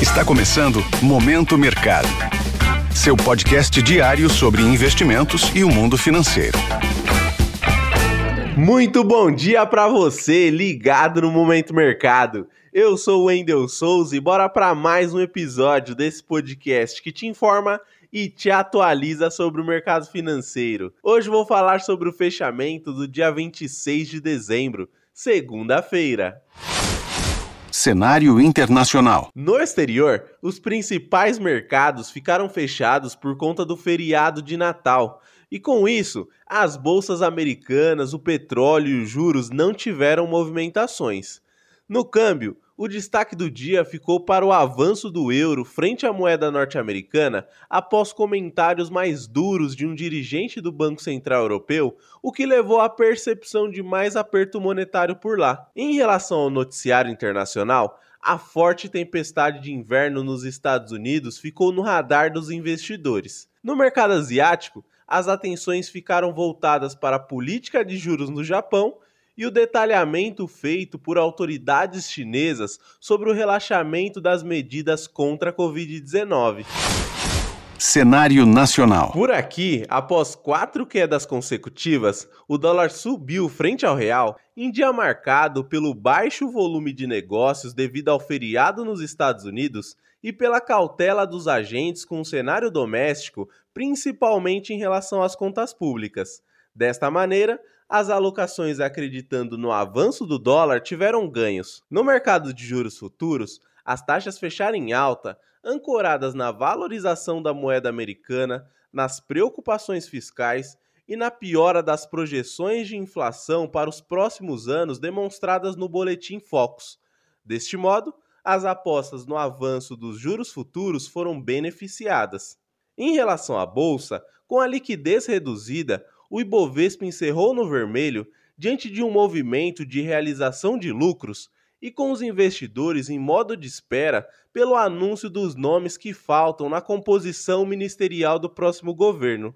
Está começando Momento Mercado. Seu podcast diário sobre investimentos e o mundo financeiro. Muito bom dia para você, ligado no Momento Mercado. Eu sou o Wendel Souza e bora para mais um episódio desse podcast que te informa e te atualiza sobre o mercado financeiro. Hoje vou falar sobre o fechamento do dia 26 de dezembro, segunda-feira. Cenário internacional. No exterior, os principais mercados ficaram fechados por conta do feriado de Natal. E com isso, as bolsas americanas, o petróleo e os juros não tiveram movimentações. No câmbio, o destaque do dia ficou para o avanço do euro frente à moeda norte-americana após comentários mais duros de um dirigente do Banco Central Europeu, o que levou à percepção de mais aperto monetário por lá. Em relação ao noticiário internacional, a forte tempestade de inverno nos Estados Unidos ficou no radar dos investidores. No mercado asiático, as atenções ficaram voltadas para a política de juros no Japão e o detalhamento feito por autoridades chinesas sobre o relaxamento das medidas contra a Covid-19. Cenário nacional. Por aqui, após quatro quedas consecutivas, o dólar subiu frente ao real em dia marcado pelo baixo volume de negócios devido ao feriado nos Estados Unidos e pela cautela dos agentes com o cenário doméstico, principalmente em relação às contas públicas. Desta maneira, as alocações acreditando no avanço do dólar tiveram ganhos. No mercado de juros futuros, as taxas fecharam em alta, ancoradas na valorização da moeda americana, nas preocupações fiscais e na piora das projeções de inflação para os próximos anos demonstradas no boletim Focus. Deste modo, as apostas no avanço dos juros futuros foram beneficiadas. Em relação à bolsa, com a liquidez reduzida, o Ibovespa encerrou no vermelho diante de um movimento de realização de lucros e com os investidores em modo de espera pelo anúncio dos nomes que faltam na composição ministerial do próximo governo.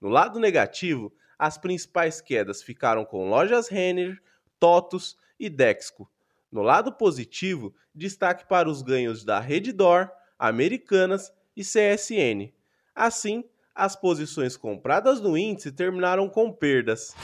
No lado negativo, as principais quedas ficaram com lojas Renner, Totos e Dexco. No lado positivo, destaque para os ganhos da Reddor, Americanas e CSN. Assim, as posições compradas no índice terminaram com perdas.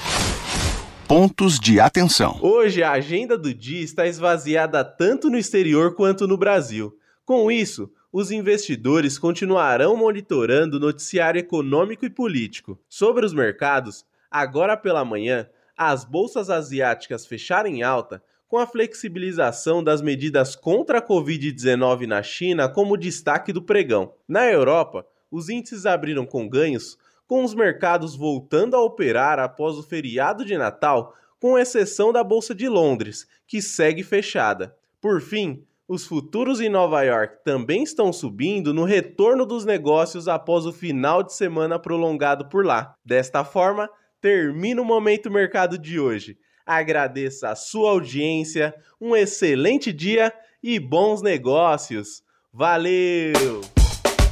Pontos de atenção. Hoje a agenda do dia está esvaziada tanto no exterior quanto no Brasil. Com isso, os investidores continuarão monitorando o noticiário econômico e político. Sobre os mercados, agora pela manhã, as bolsas asiáticas fecharam em alta, com a flexibilização das medidas contra a Covid-19 na China como destaque do pregão. Na Europa, os índices abriram com ganhos, com os mercados voltando a operar após o feriado de Natal, com exceção da Bolsa de Londres, que segue fechada. Por fim, os futuros em Nova York também estão subindo no retorno dos negócios após o final de semana prolongado por lá. Desta forma, termina o Momento Mercado de hoje. Agradeço a sua audiência, um excelente dia e bons negócios. Valeu!